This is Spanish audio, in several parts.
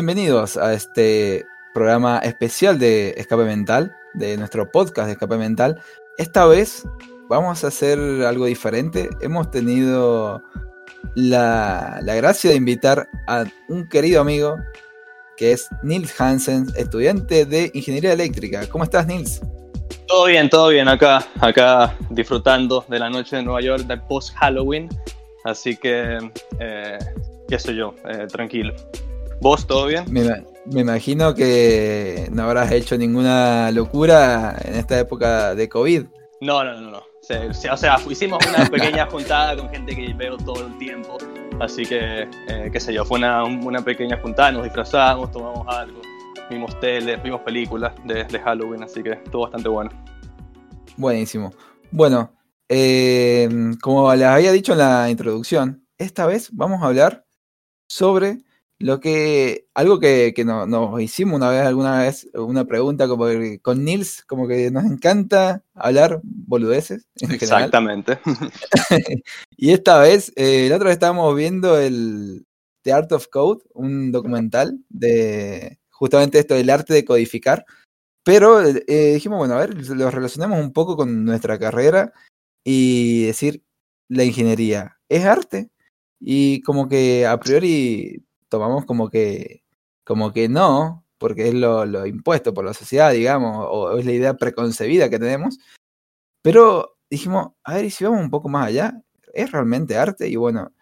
Bienvenidos a este programa especial de Escape Mental, de nuestro podcast de Escape Mental. Esta vez vamos a hacer algo diferente. Hemos tenido la, la gracia de invitar a un querido amigo que es Nils Hansen, estudiante de Ingeniería Eléctrica. ¿Cómo estás, Nils? Todo bien, todo bien acá, acá disfrutando de la noche de Nueva York, de post Halloween. Así que, eh, qué sé yo, eh, tranquilo. ¿Vos todo bien? Me, me, imagino que no habrás hecho ninguna locura en esta época de COVID. No, no, no, no. O sea, hicimos una pequeña juntada con gente que veo todo el tiempo. Así que, eh, qué sé yo, fue una, una pequeña juntada, nos disfrazamos, tomamos algo vimos tele, vimos películas de, Halloween, así que estuvo bastante bueno. Buenísimo. Bueno, eh, como les había dicho en la introducción, esta vez vamos a hablar sobre lo que, algo que, nos hicimos una vez, alguna vez, una pregunta como con Nils, como que nos encanta hablar boludeces. Exactamente. y esta vez, eh, la otra vez estábamos viendo el The Art of Code, un documental de, justamente esto del arte de codificar. Pero eh, dijimos, bueno, a ver, lo relacionamos un poco con nuestra carrera y decir, la ingeniería es arte. Y como que a priori tomamos como que, como que no, porque es lo, impuesto por la sociedad, digamos, o es la idea preconcebida que tenemos. Pero dijimos, a ver, y si vamos un poco más allá, ¿es realmente arte? Y bueno,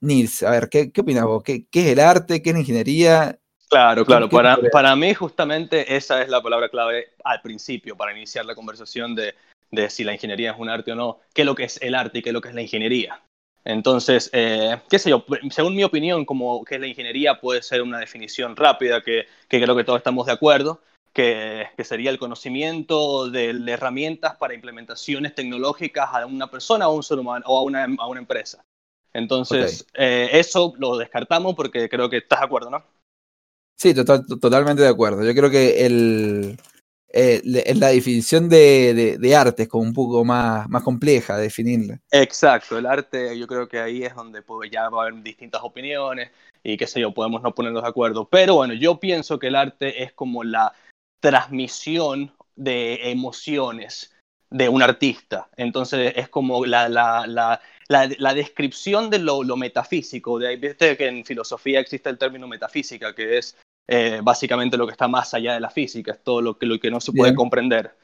Nils, a ver, ¿qué, qué opinas vos? ¿Qué, ¿Qué, es el arte? ¿Qué es la ingeniería? Claro, claro. Para, para mí justamente esa es la palabra clave al principio, para iniciar la conversación de, de si la ingeniería es un arte o no, qué es lo que es el arte y qué es lo que es la ingeniería. Entonces, eh, qué sé yo, según mi opinión, como que es la ingeniería puede ser una definición rápida, que, que creo que todos estamos de acuerdo, que, que, sería el conocimiento de, herramientas para implementaciones tecnológicas a una persona o a un ser humano o a una, a una empresa. Entonces, eh, eso lo descartamos porque creo que estás de acuerdo, ¿no? Sí, totalmente de acuerdo. Yo creo que el, eh, la definición de, de, arte es como un poco más, más compleja de definirla. Exacto, el arte yo creo que ahí es donde pues, ya va a haber distintas opiniones y qué sé yo, podemos no ponernos de acuerdo. Pero bueno, yo pienso que el arte es como la transmisión de emociones de un artista. Entonces es como la, la, la, la descripción de lo, lo, metafísico. De, Viste que en filosofía existe el término metafísica, que es eh, básicamente lo que está más allá de la física, es todo lo que, lo que no se puede comprender.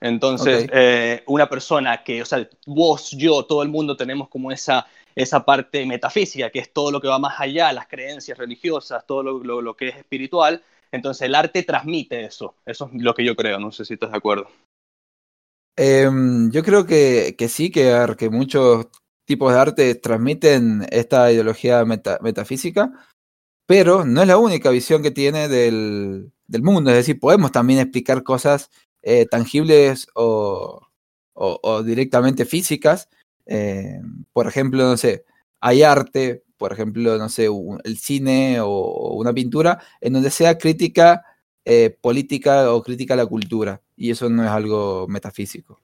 Entonces, eh, una persona que, o sea, vos, yo, todo el mundo tenemos como esa, esa parte metafísica, que es todo lo que va más allá, las creencias religiosas, todo lo, lo, que es espiritual. Entonces, el arte transmite eso. Eso es lo que yo creo. No sé si estás de acuerdo. Em, yo creo que, que sí, que, que, muchos tipos de arte transmiten esta ideología metafísica pero no es la única visión que tiene del, del mundo, es decir, podemos también explicar cosas eh, tangibles o, o, directamente físicas. Eh, por ejemplo, no sé, hay arte, por ejemplo, no sé, el cine o, una pintura, en donde sea crítica eh, política o crítica a la cultura, y eso no es algo metafísico.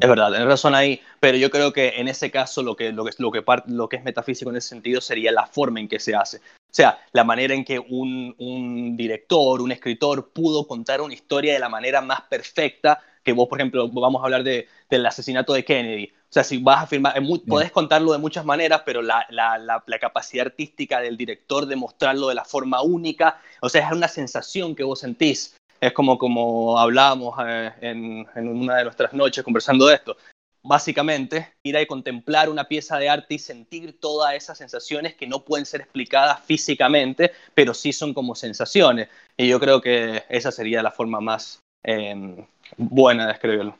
Es verdad, tienes razón ahí, pero yo creo que en ese caso lo que, lo, que, lo, que, lo que es metafísico en ese sentido sería la forma en que se hace. O sea, la manera en que un, un, director, un escritor pudo contar una historia de la manera más perfecta que vos, por ejemplo, vamos a hablar de, del asesinato de Kennedy. O sea, si vas a filmar, podés contarlo de muchas maneras, pero la, la, la, la, capacidad artística del director de mostrarlo de la forma única, o sea, es una sensación que vos sentís. Es como, como hablábamos eh, en, en, una de nuestras noches conversando de esto básicamente, ir a contemplar una pieza de arte y sentir todas esas sensaciones que no pueden ser explicadas físicamente, pero sí son como sensaciones. Y yo creo que esa sería la forma más eh, buena de escribirlo.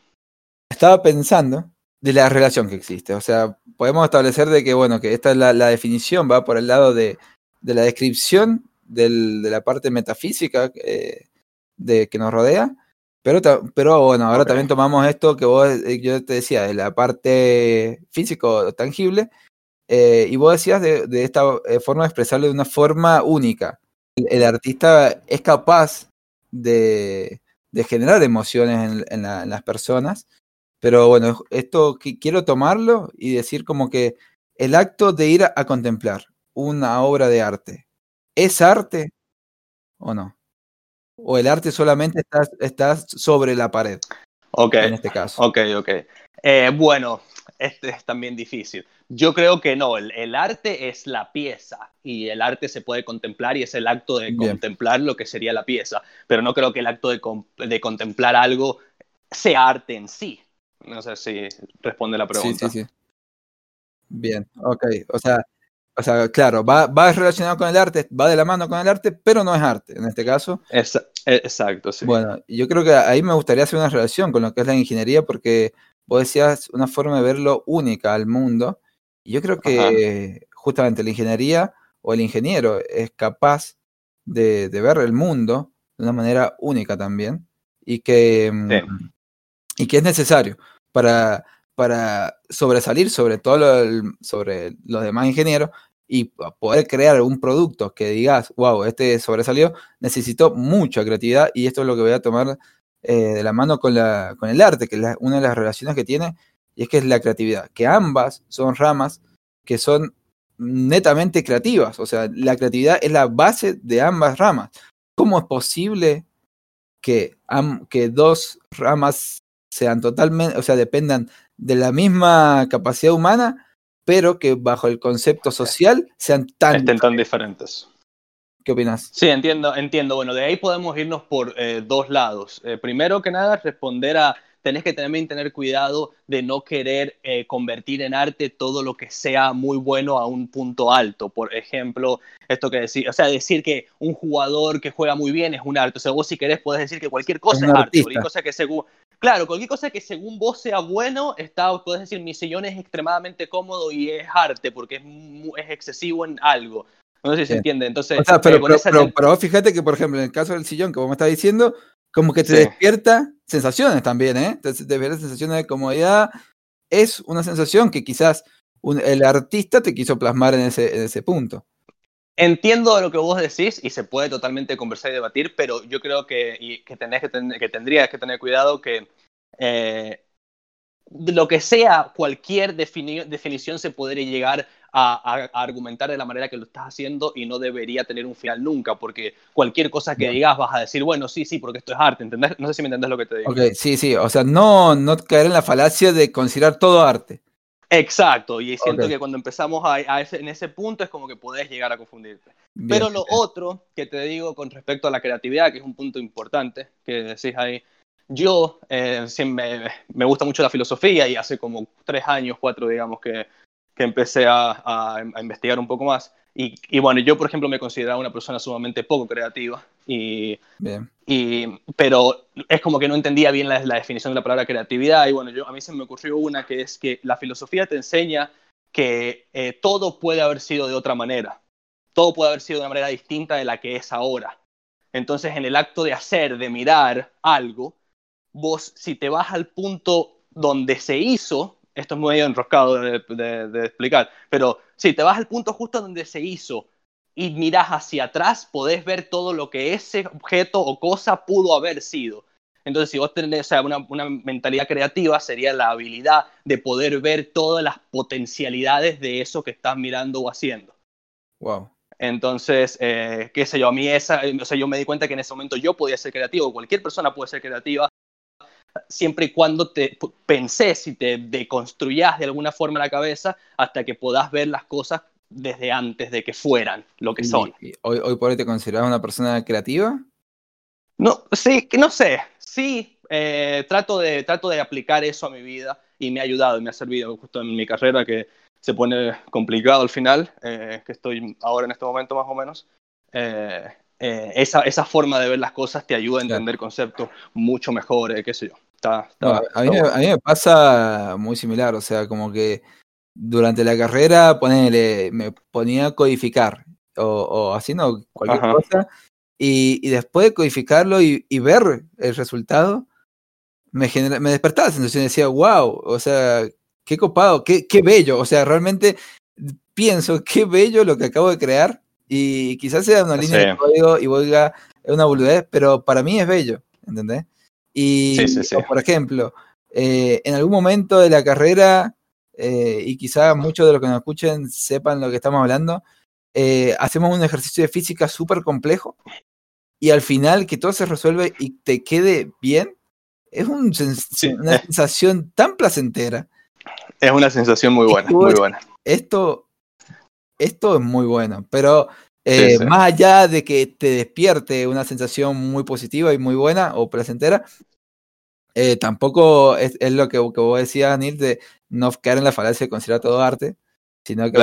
Estaba pensando de la relación que existe. O sea, podemos establecer de que, bueno, que esta es la, definición, va por el lado de, de la descripción del, de la parte metafísica eh, de, que nos rodea, pero, pero bueno, ahora también tomamos esto que vos, eh, yo te decía, de la parte físico tangible, eh, y vos decías de, de, esta eh, forma de expresarlo de una forma única. El, artista es capaz de, de generar emociones en, en, la, en, las personas, pero bueno, esto quiero tomarlo y decir como que el acto de ir a, a contemplar una obra de arte, ¿es arte? ¿O no? ¿O el arte solamente está, está sobre la pared? Ok. En este caso. Ok, ok. Eh, bueno, este es también difícil. Yo creo que no, el, arte es la pieza y el arte se puede contemplar y es el acto de contemplar lo que sería la pieza, pero no creo que el acto de, de, contemplar algo sea arte en sí. No sé si responde la pregunta. Sí, sí, sí. Bien, ok. O sea, o sea, claro, va, va relacionado con el arte, va de la mano con el arte, pero no es arte en este caso. Es, exacto, sí. Bueno, yo creo que ahí me gustaría hacer una relación con lo que es la ingeniería, porque vos decías una forma de verlo única al mundo. Y yo creo que justamente la ingeniería o el ingeniero es capaz de, ver el mundo de una manera única también y que, mm, y que es necesario para, para sobresalir sobre todo sobre los demás ingenieros y poder crear un producto que digas, wow, este sobresalió, necesito mucha creatividad y esto es lo que voy a tomar eh, de la mano con, la, con el arte, que es una de las relaciones que tiene, y es que es la creatividad, que ambas son ramas que son netamente creativas, o sea, la creatividad es la base de ambas ramas. ¿Cómo es posible que, que dos ramas sean totalmente, o sea, dependan de la misma capacidad humana, pero que bajo el concepto social sean tan... Estén tan diferentes. ¿Qué opinas? Sí, entiendo, entiendo. Bueno, de ahí podemos irnos por eh, dos lados. Eh, primero que nada, responder a, tenés que también tener cuidado de no querer eh, convertir en arte todo lo que sea muy bueno a un punto alto. Por ejemplo, esto que decir, o sea, decir que un jugador que juega muy bien es un arte. O sea, vos si querés podés decir que cualquier cosa es, arte, cualquier cosa que según, Claro, cualquier cosa que según vos sea bueno, está, puedes decir, mi sillón es extremadamente cómodo y es arte porque es, es excesivo en algo. No sé si se entiende. Entonces, eh, pero, fíjate que, por ejemplo, en el caso del sillón que vos me estás diciendo, como que te despierta sensaciones también, ¿eh? Te, despierta sensaciones de comodidad. Es una sensación que quizás el artista te quiso plasmar en ese, en ese punto. Entiendo lo que vos decís y se puede totalmente conversar y debatir, pero yo creo que, que, tenés que, que tendrías que tener cuidado que eh, lo que sea, cualquier definición se podría llegar a, argumentar de la manera que lo estás haciendo y no debería tener un final nunca, porque cualquier cosa que digas vas a decir, bueno, sí, sí, porque esto es arte, ¿entendés? No sé si me entendés lo que te digo. Ok, sí, sí, o sea, no, no caer en la falacia de considerar todo arte. Exacto, y siento que cuando empezamos a, en ese punto es como que podés llegar a confundirte. Pero lo otro que te digo con respecto a la creatividad, que es un punto importante que decís ahí, yo eh, me, me, gusta mucho la filosofía y hace como tres años, cuatro, digamos, que, que empecé a, a investigar un poco más. Y, bueno, yo por ejemplo me consideraba una persona sumamente poco creativa, y, y, pero es como que no entendía bien la, definición de la palabra creatividad y bueno, yo, a mí se me ocurrió una que es que la filosofía te enseña que eh, todo puede haber sido de otra manera, todo puede haber sido de una manera distinta de la que es ahora. Entonces en el acto de hacer, de mirar algo, vos si te vas al punto donde se hizo, esto es muy enroscado de, explicar, pero si te vas al punto justo donde se hizo y miras hacia atrás, podés ver todo lo que ese objeto o cosa pudo haber sido. Entonces, si vos tenés una, una, mentalidad creativa, sería la habilidad de poder ver todas las potencialidades de eso que estás mirando o haciendo. Wow. Entonces, eh, qué sé yo, a mí esa, o sea, yo me di cuenta que en ese momento yo podía ser creativo, cualquier persona puede ser creativa, siempre y cuando te pensés y te deconstruyas de alguna forma la cabeza hasta que puedas ver las cosas desde antes de que fueran lo que son. hoy, hoy por hoy te consideras una persona creativa? No, sí, no sé. Sí, eh, trato, de, trato de aplicar eso a mi vida y me ha ayudado y me ha servido justo en mi carrera que se pone complicado al final, eh, que estoy ahora en este momento más o menos. Eh, esa, esa, forma de ver las cosas te ayuda a entender conceptos mucho mejor, qué sé yo a, mí, me pasa muy similar, o sea, como que durante la carrera ponele, me ponía a codificar o, haciendo cualquier cosa y, después de codificarlo y, ver el resultado, me, me despertaba la sensación y decía, wow, o sea, qué copado, qué, qué bello, o sea, realmente pienso qué bello lo que acabo de crear y quizás sea una línea de código y vuelva una boludez, pero para mí es bello, ¿entendés? Y, por ejemplo, eh, en algún momento de la carrera, eh, y quizás muchos de los que nos escuchen sepan lo que estamos hablando, eh, hacemos un ejercicio de física súper complejo y al final que todo se resuelve y te quede bien, es un una sensación tan placentera. Es una sensación muy buena, muy buena. Esto, esto es muy bueno, pero eh, más allá de que te despierte una sensación muy positiva y muy buena o placentera, eh, tampoco es, lo que, que, vos decías, Neil, de no caer en la falacia de considerar todo arte, sino que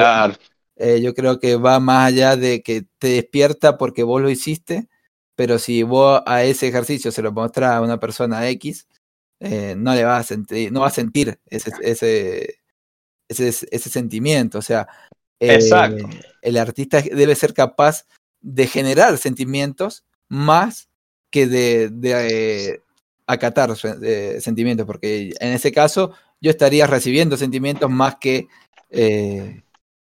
eh, yo creo que va más allá de que te despierta porque vos lo hiciste, pero si vos a ese ejercicio se lo mostrás a una persona X, no le va a sentir, no va a sentir ese, ese, ese, ese sentimiento. O sea, Exacto. Eh, el artista debe ser capaz de generar sentimientos más que de, de acatar eh, sentimientos, porque en ese caso yo estaría recibiendo sentimientos más que eh,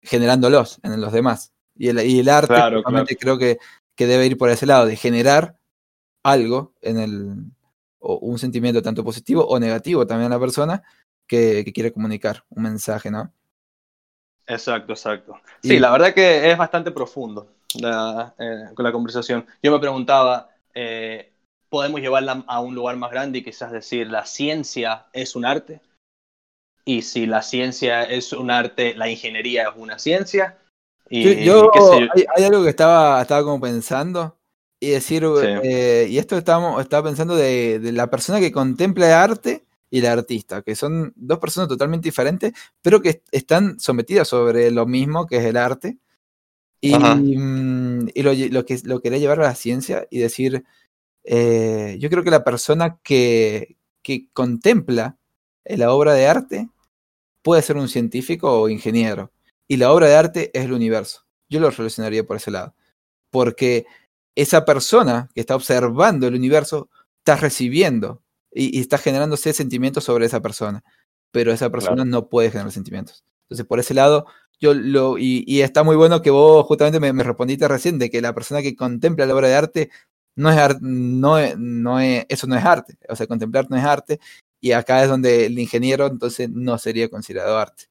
generándolos en los demás. Y el, y el arte creo que, que, debe ir por ese lado, de generar algo en el, o un sentimiento tanto positivo o negativo también a la persona que, que quiere comunicar, un mensaje, ¿no? Exacto, exacto. Sí, la verdad que es bastante profundo eh, con la conversación. Yo me preguntaba, eh, ¿podemos llevarla a un lugar más grande y quizás decir, la ciencia es un arte? Y si la ciencia es un arte, la ingeniería es una ciencia. Y, yo, Hay, algo que estaba, estaba como pensando y decir, eh, y esto estamos, estaba pensando de, de la persona que contempla arte y la artista, que son dos personas totalmente diferentes, pero que están sometidas sobre lo mismo que es el arte. Y, mm, y lo, lo, que lo quería llevar a la ciencia y decir, eh, yo creo que la persona que, que contempla la obra de arte puede ser un científico o ingeniero. Y la obra de arte es el universo. Yo lo relacionaría por ese lado. Porque esa persona que está observando el universo está recibiendo y, está generándose sentimientos sobre esa persona, pero esa persona no puede generar sentimientos. Entonces, por ese lado, yo lo, y, está muy bueno que vos justamente me, respondiste recién de que la persona que contempla la obra de arte no es, no, no es, eso no es arte, o sea, contemplar no es arte, y acá es donde el ingeniero entonces no sería considerado arte.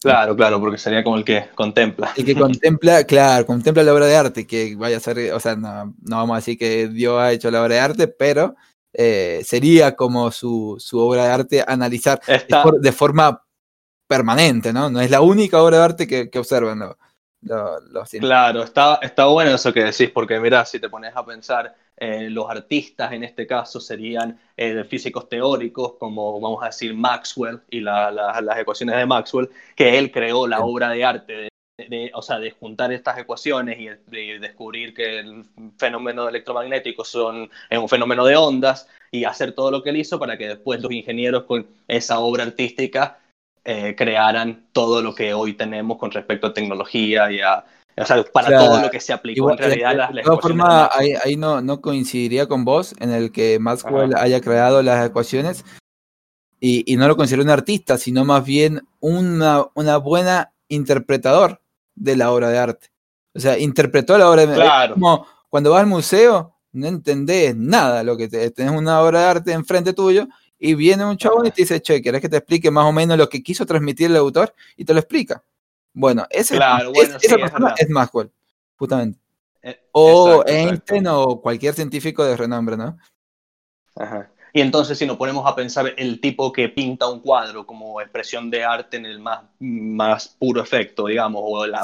Claro, claro, porque sería como el que contempla. El que contempla, claro, contempla la obra de arte, que vaya a ser, o sea, no, no vamos a decir que Dios ha hecho la obra de arte, pero eh, sería como su, su, obra de arte analizar de, forma permanente, ¿no? No es la única obra de arte que, que observan los Claro, está, está bueno eso que decís, porque mira, si te pones a pensar, eh, los artistas en este caso serían eh, físicos teóricos, como vamos a decir Maxwell y las ecuaciones de Maxwell, que él creó la obra de arte de de, o sea, de juntar estas ecuaciones y de descubrir que el fenómeno electromagnético son, es un fenómeno de ondas y hacer todo lo que él hizo para que después los ingenieros con esa obra artística eh, crearan todo lo que hoy tenemos con respecto a tecnología y a, o sea, para todo lo que se aplicó en realidad. De, todas formas, ahí, ahí, no, no coincidiría con vos en el que Maxwell haya creado las ecuaciones y, y, no lo considero un artista, sino más bien una, una buena interpretador de la obra de arte. O sea, interpretó la obra de arte. Como cuando vas al museo, no entendés nada, lo que te, tenés una obra de arte enfrente tuyo y viene un chavo y te dice, che, ¿querés que te explique más o menos lo que quiso transmitir el autor? Y te lo explica. Bueno, ese, esa persona es, Maxwell, justamente. Eh, o Einstein o cualquier científico de renombre, ¿no? Ajá. Y entonces si nos ponemos a pensar el tipo que pinta un cuadro como expresión de arte en el más, más puro efecto, digamos, o el,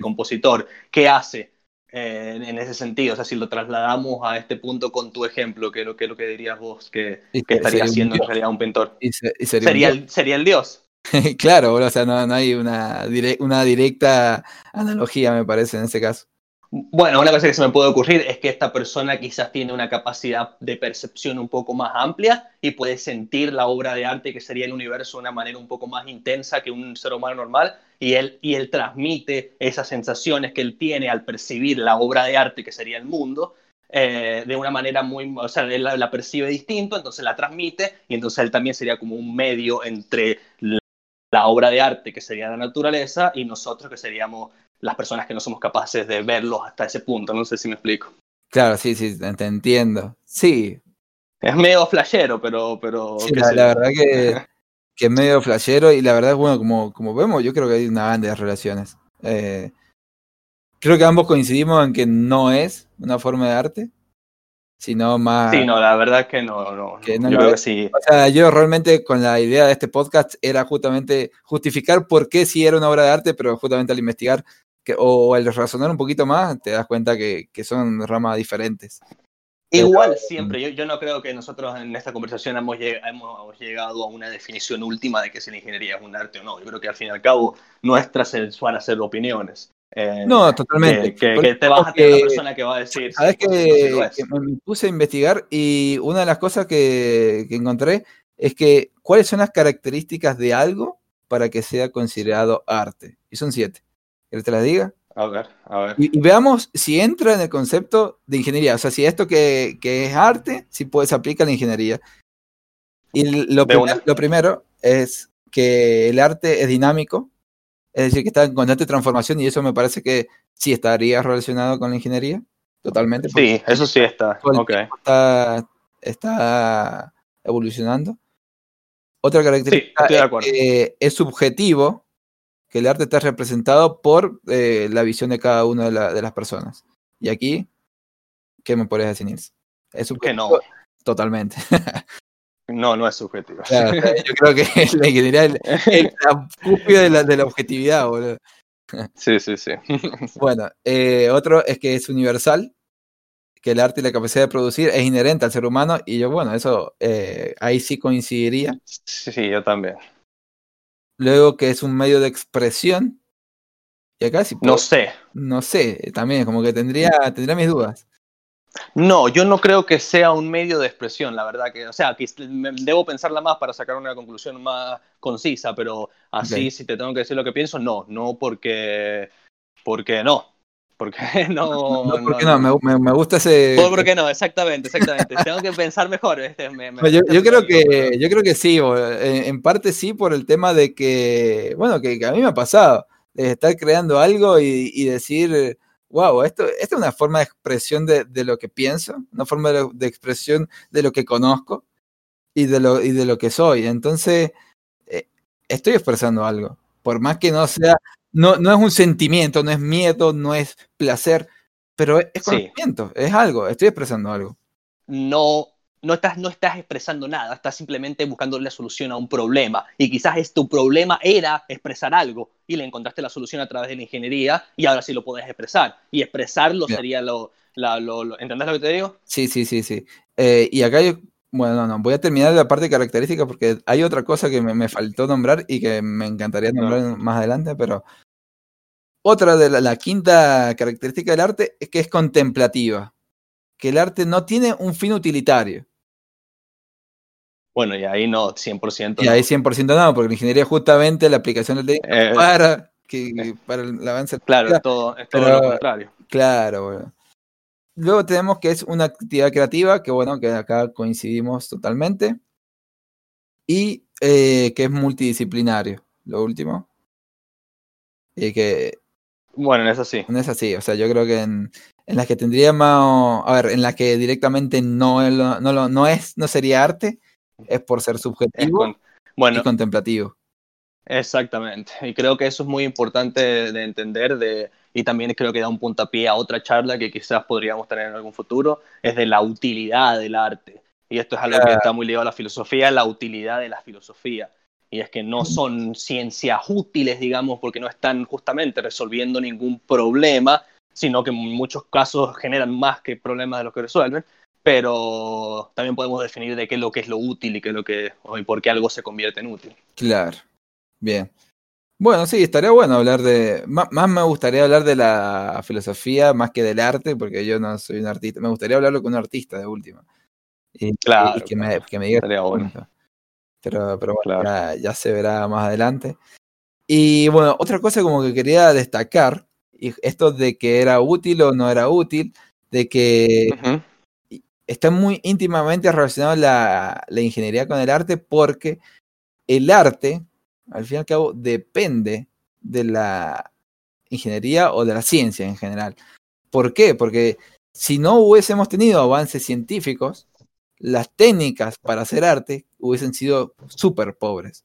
compositor, ¿qué hace eh, en ese sentido? O sea, si lo trasladamos a este punto con tu ejemplo, ¿qué es lo que, lo que dirías vos que, estaría haciendo en realidad un pintor? sería, el, sería el dios. claro, o sea, no, no hay una, una directa analogía, me parece, en ese caso. Bueno, una cosa que se me puede ocurrir es que esta persona quizás tiene una capacidad de percepción un poco más amplia y puede sentir la obra de arte que sería el universo de una manera un poco más intensa que un ser humano normal y él, y él transmite esas sensaciones que él tiene al percibir la obra de arte que sería el mundo eh, de una manera muy, o sea, él la, percibe distinto, entonces la transmite y entonces él también sería como un medio entre la obra de arte que sería la naturaleza y nosotros que seríamos las personas que no somos capaces de verlos hasta ese punto. No sé si me explico. Claro, sí, sí, te entiendo. Sí. Es medio flashero, pero... pero sí, la, verdad que, que, es medio flashero y la verdad, bueno, como, como vemos, yo creo que hay una banda de relaciones. Eh, creo que ambos coincidimos en que no es una forma de arte, sino más... Sí, no, la verdad que no, no, Que no yo creo que sí. O sea, yo realmente con la idea de este podcast era justamente justificar por qué sí era una obra de arte, pero justamente al investigar que, o al razonar un poquito más, te das cuenta que, que son ramas diferentes. Igual siempre, yo, yo no creo que nosotros en esta conversación hemos, lleg- hemos llegado a una definición última de que si la ingeniería es un arte o no. Yo creo que al fin y al cabo nuestras es- van a ser opiniones. Eh, No, totalmente. Que, que- que te vas a tener una persona que va a decir. Sabes sí, que, es. que me me puse a investigar y una de las cosas que, que encontré es que cuáles son las características de algo para que sea considerado arte. Y son siete. ¿Quieres que te las diga? A ver, a ver. Y, y veamos si entra en el concepto de ingeniería. O sea, si esto que, que es arte, si puede, se aplica a la ingeniería. Y lo, primer- lo primero es que el arte es dinámico, es decir, que está en constante transformación y eso me parece que sí estaría relacionado con la ingeniería, totalmente. Sí, eso sí está. todo el Ok. tiempo está, está evolucionando. Otra característica es que es subjetivo, que el arte está representado por eh, la visión de cada una de, la- de las personas. Y aquí, ¿qué me podrías decir, Nils? Es Que no. totalmente. No, no es subjetivo. Yo creo que la ingeniería es la cúspide de la, de la objetividad, boludo. sí, sí, sí. Bueno, eh, otro es que es universal, que el arte y la capacidad de producir es inherente al ser humano, y yo, bueno, eso eh, ahí sí coincidiría. Sí, yo también. Luego que es un medio de expresión, y acá sí, No puedo- sé. no sé, también como que tendría, tendría mis dudas. No, yo no creo que sea un medio de expresión, la verdad que, o sea, que debo pensarla más para sacar una conclusión más concisa, pero así, si te tengo que decir lo que pienso, no, no porque, porque no, porque no, No, ¿por qué no? Me, me- gusta ese... Por- ¿Por qué no? Exactamente, exactamente. tengo que pensar mejor. este, me- me- yo, creo que yo creo que sí, en, en parte sí por el tema de que, bueno, que, que a mí me ha pasado, de estar creando algo y, y decir, wow, esto, esto es una forma de expresión de, de lo que pienso, una forma de, de expresión de lo que conozco y de lo, y de lo que soy. Entonces, eh, estoy expresando algo, por más que no sea, no, no es un sentimiento, no es miedo, no es placer, pero es, es Sí. conocimiento, es algo, estoy expresando algo. no, no, estás, no estás expresando nada, estás simplemente buscando la solución a un problema. Y quizás es, tu problema era expresar algo y le encontraste la solución a través de la ingeniería y ahora sí lo puedes expresar. Y expresarlo sería lo, la- lo, lo- ¿Entendés lo que te digo? Sí, sí, sí, sí. Eh, y acá yo, bueno, no, no, voy a terminar la parte característica porque hay otra cosa que me, me faltó nombrar y que me encantaría nombrar más adelante, pero otra de la, la quinta característica del arte es que es contemplativa, que el arte no tiene un fin utilitario. Bueno, y ahí no, 100%. Y no. ahí 100% no, porque la ingeniería justamente la aplicación del técnico Eh, para, que, para el avance. claro, es todo, es todo pero- lo contrario. Claro, bueno. Luego tenemos que es una actividad creativa, que bueno, que acá coincidimos totalmente. Y eh, que es multidisciplinario, lo último. Y que Bueno, en eso sí. es así, o sea, yo creo que en, en las que tendríamos, a ver, en las que directamente no, lo- no, lo- no es, no sería arte, es por ser subjetivo con- bueno, y contemplativo. Exactamente, y creo que eso es muy importante de entender de, y también creo que da un puntapié a otra charla que quizás podríamos tener en algún futuro, es de la utilidad del arte. Y esto es algo que está muy ligado a la filosofía, la utilidad de la filosofía. Y es que no son ciencias útiles, digamos, porque no están justamente resolviendo ningún problema, sino que en muchos casos generan más que problemas de los que resuelven. Pero también podemos definir de qué es lo que es lo útil y qué es lo que, y por qué algo se convierte en útil. Claro, bien. Bueno, sí, estaría bueno hablar de, má- más, me gustaría hablar de la filosofía más que del arte, porque yo no soy un artista, me gustaría hablarlo con un artista de última. Y, y Claro, que, me, que me diga Estaría su bueno. punto. Pero, pero bueno, Claro. ya, ya se verá más adelante. Y bueno, otra cosa como que quería destacar, y esto de que era útil o no era útil, de que está muy íntimamente relacionado la, la ingeniería con el arte porque el arte, al fin y al cabo, depende de la ingeniería o de la ciencia en general. ¿Por qué? Porque si no hubiésemos tenido avances científicos, las técnicas para hacer arte hubiesen sido súper pobres.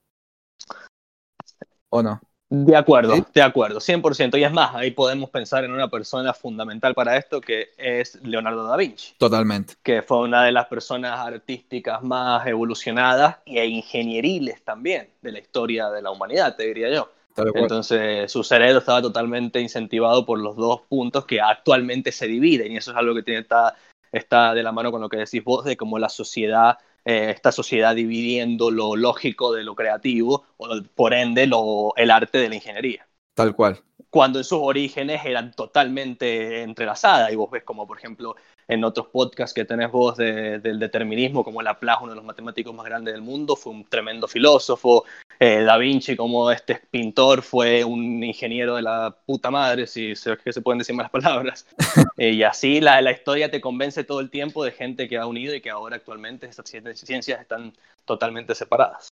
¿O no? De acuerdo, de acuerdo, 100%. Y es más, ahí podemos pensar en una persona fundamental para esto que es Leonardo da Vinci. Totalmente. Que fue una de las personas artísticas más evolucionadas e ingenieriles también de la historia de la humanidad, te diría yo. Entonces, su cerebro estaba totalmente incentivado por los dos puntos que actualmente se dividen, y eso es algo que tiene, está, está de la mano con lo que decís vos, de cómo la sociedad eh, esta sociedad dividiendo lo lógico de lo creativo, o por ende lo, el arte de la ingeniería. Tal cual. Cuando en sus orígenes eran totalmente entrelazadas, y vos ves como, por ejemplo, en otros podcasts que tenés vos del determinismo, como Laplace, uno de los matemáticos más grandes del mundo, fue un tremendo filósofo, eh, Da Vinci como este pintor fue un ingeniero de la puta madre, si se, que se pueden decir malas palabras. Eh, y así la, la, historia te convence todo el tiempo de gente que ha unido y que ahora actualmente estas ciencias están totalmente separadas.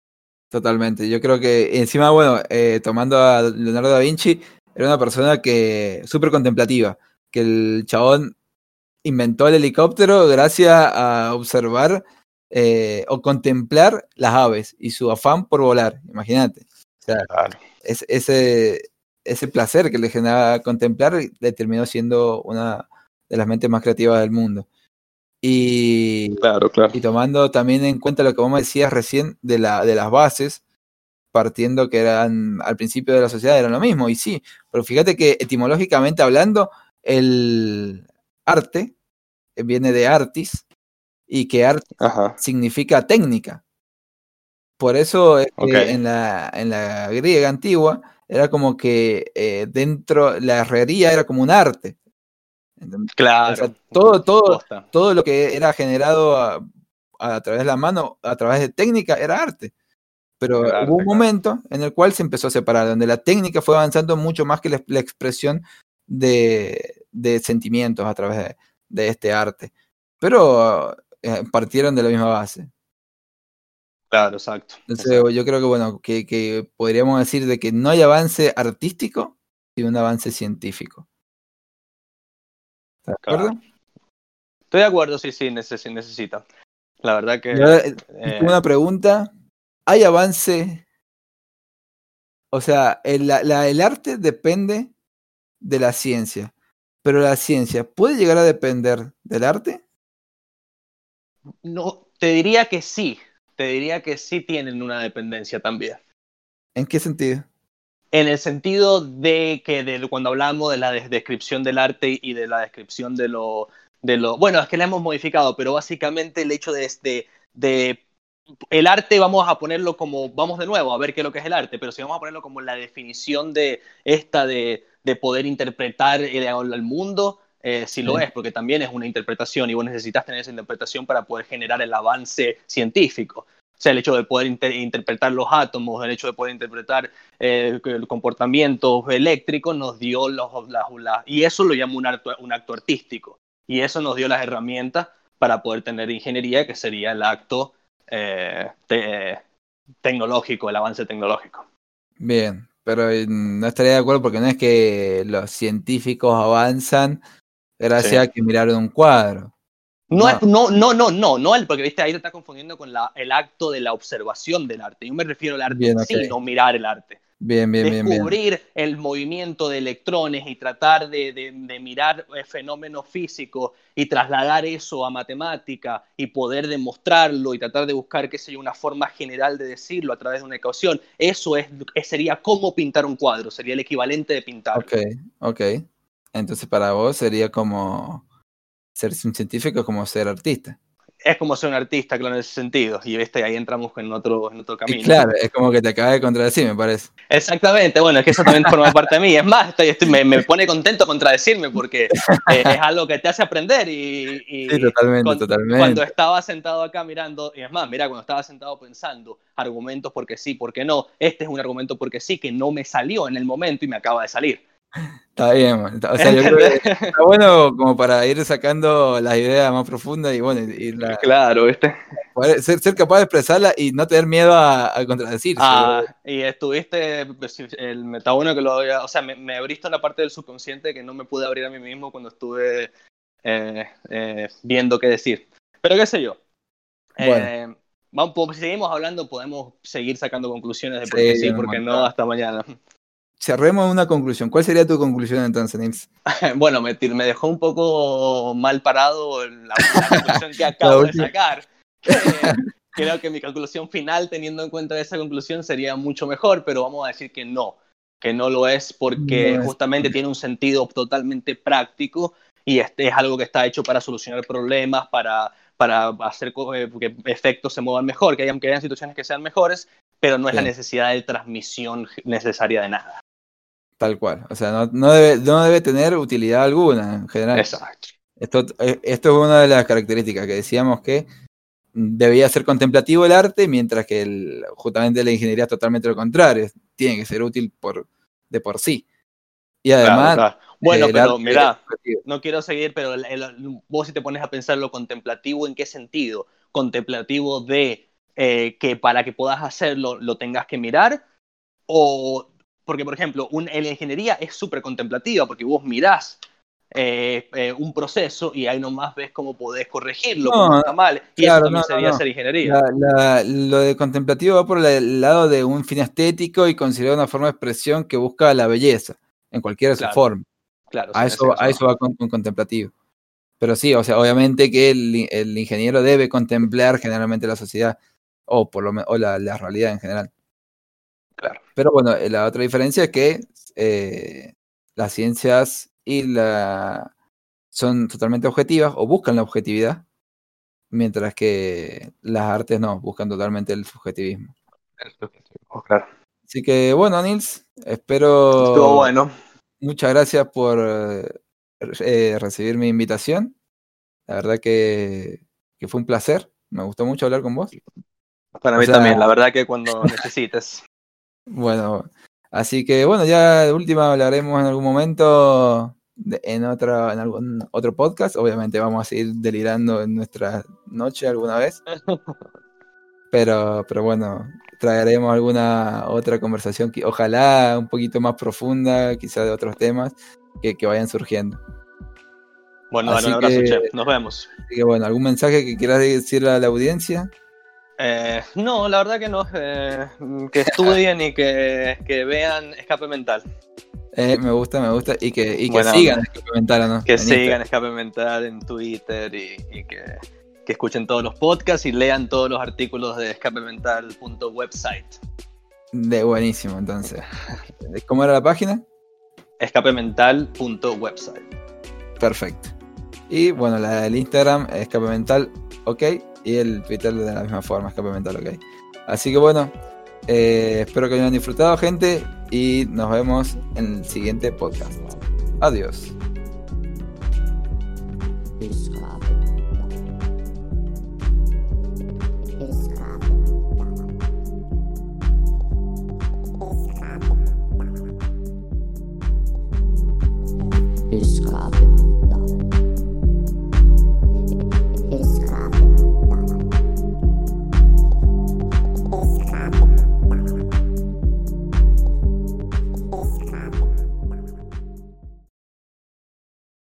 Totalmente. Yo creo que encima, bueno, eh, tomando a Leonardo da Vinci, era una persona que súper contemplativa, que el chabón inventó el helicóptero gracias a observar eh, o contemplar las aves y su afán por volar, imagínate. O sea, es, ese, ese placer que le generaba contemplar le terminó siendo una de las mentes más creativas del mundo. Y, claro, claro. y tomando también en cuenta lo que vos me decías recién de, la, de las bases, partiendo que eran al principio de la sociedad eran lo mismo, y sí, pero fíjate que etimológicamente hablando, el, arte, eh, viene de artis, y que arte significa técnica. Por eso en, la, en la griega antigua era como que eh, dentro, la herrería era como un arte. Claro. todo, todo, todo lo que era generado a, a, través de la mano, a través de técnica, era arte. Pero hubo un momento en el cual se empezó a separar, donde la técnica fue avanzando mucho más que la expresión de, de sentimientos a través de, este arte. Pero eh, partieron de la misma base. Claro, exacto. Entonces yo creo que bueno, que, que, podríamos decir de que no hay avance artístico y un avance científico. ¿Estás de acuerdo? Estoy de acuerdo, sí, sí, necesita. La verdad que. Eh, eh, una pregunta. ¿Hay avance? O sea, el, la, el arte depende de la ciencia. Pero la ciencia, ¿puede llegar a depender del arte? No, te diría que sí. Te diría que sí tienen una dependencia también. ¿En qué sentido? En el sentido de que de, cuando hablamos de la descripción del arte y de la descripción de lo, de lo... Bueno, es que la hemos modificado, pero básicamente el hecho de, de, de el arte vamos a ponerlo como, vamos de nuevo a ver qué es lo que es el arte, pero si vamos a ponerlo como la definición de esta de, de poder interpretar el, mundo, eh, si lo es, porque también es una interpretación y vos necesitas tener esa interpretación para poder generar el avance científico. O sea, el hecho de poder interpretar los átomos, el hecho de poder interpretar eh, el comportamiento eléctrico nos dio los, y eso lo llamo un acto, un acto artístico. Y eso nos dio las herramientas para poder tener ingeniería, que sería el acto eh, tecnológico, el avance tecnológico. Bien, pero no estaría de acuerdo porque no es que los científicos avanzan gracias a que miraron un cuadro. No, no, no, no, no, no, porque viste, ahí te estás confundiendo con la, el acto de la observación del arte. Yo me refiero al arte en sí, no mirar el arte. Bien, bien, bien. Descubrir el movimiento de electrones y tratar de, de, mirar eh, fenómenos físicos y trasladar eso a matemática y poder demostrarlo y tratar de buscar, qué sé yo, una forma general de decirlo a través de una ecuación. Eso es, sería como pintar un cuadro, sería el equivalente de pintar. Ok, ok. Entonces para vos sería como ser un científico, como ser artista es como ser un artista, claro, en ese sentido. Y ¿viste? ahí entramos en otro, en otro camino. claro, es como que te acaba de contradecir, me parece. Exactamente, bueno, es que eso también forma parte de mí. Es más, estoy, me, pone contento contradecirme porque eh, es algo que te hace aprender. Y, sí, totalmente, cuando, totalmente. Cuando estaba sentado acá mirando, y es más, mira, cuando estaba sentado pensando argumentos porque sí, porque no, este es un argumento porque sí, que no me salió en el momento y me acaba de salir. Está bien, o sea, yo creo que está bueno como para ir sacando las ideas más profundas y bueno, claro, ¿viste? Ser, ser, capaz de expresarla y no tener miedo a, contradecir. Ah, y estuviste, pues, el, está bueno que lo o sea, me, abriste una parte del subconsciente que no me pude abrir a mí mismo cuando estuve eh, eh, viendo qué decir. Pero qué sé yo. Eh, vamos, si seguimos hablando, podemos seguir sacando conclusiones de por qué sí, sí por qué no, hasta mañana. Cerremos una conclusión. ¿Cuál sería tu conclusión entonces, Nils? bueno, me, me, dejó un poco mal parado la, la conclusión que acabo de sacar. Eh, creo que mi conclusión final, teniendo en cuenta esa conclusión, sería mucho mejor, pero vamos a decir que no, que no lo es porque justamente tiene un sentido totalmente práctico y este es algo que está hecho para solucionar problemas, para, para hacer eh, que efectos se muevan mejor, que hayan, que hayan situaciones que sean mejores, pero no es la necesidad de transmisión necesaria de nada. Tal cual, o sea, no, no, debe, no debe tener utilidad alguna en general. Exacto. Esto, eh, esto es una de las características que decíamos que debía ser contemplativo el arte, mientras que el, justamente la ingeniería es totalmente lo contrario, tiene que ser útil por, de por sí. Y además... Bueno, pero mira, no quiero seguir, pero vos si te pones a pensar lo contemplativo, ¿en qué sentido? Contemplativo de eh, que para que puedas hacerlo lo tengas que mirar, o porque, por ejemplo, un, la ingeniería es súper contemplativa, porque vos mirás eh, eh, un proceso y ahí nomás ves cómo podés corregirlo, cómo está mal. Y eso también sería hacer ingeniería. lo de contemplativo va por el lado de un fin estético y considerar una forma de expresión que busca la belleza, en cualquiera de sus formas. Claro, a, eso, a eso va con un contemplativo. Pero sí, o sea, obviamente que el, ingeniero debe contemplar generalmente la sociedad o por lo o la, la realidad en general. Claro. Pero bueno, la otra diferencia es que eh, las ciencias y la son totalmente objetivas o buscan la objetividad, mientras que las artes no, buscan totalmente el subjetivismo. claro. Así que bueno, Nils, espero. Estuvo bueno. Muchas gracias por eh, recibir mi invitación. La verdad que, que, fue un placer. Me gustó mucho hablar con vos. Para mí también, la verdad que cuando necesites. Bueno, así que bueno, ya de última hablaremos en algún momento en, otro, en algún otro podcast. Obviamente vamos a seguir delirando en nuestra noche alguna vez. Pero, pero bueno, traeremos alguna otra conversación, que, ojalá un poquito más profunda, quizá de otros temas que, que vayan surgiendo. Bueno, un abrazo, Nos vemos. Así que bueno, ¿algún mensaje que quieras decir a la audiencia? Eh, no, la verdad que no. Eh, que estudien y que, que, vean Escape Mental. Eh, me gusta, me gusta. Y que, y que sigan Escape Mental, ¿no? Que sigan Escape Mental en Twitter y, que, que, escuchen todos los podcasts y lean todos los artículos de escapemental.website. De buenísimo, entonces. ¿Cómo era la página? escapemental.website. Perfecto. Y bueno, la del Instagram, Escape Mental, ok y el Pitel de la misma forma, es complemento a lo. Así que bueno, eh, espero que hayan disfrutado, gente, y nos vemos en el siguiente podcast. Adiós.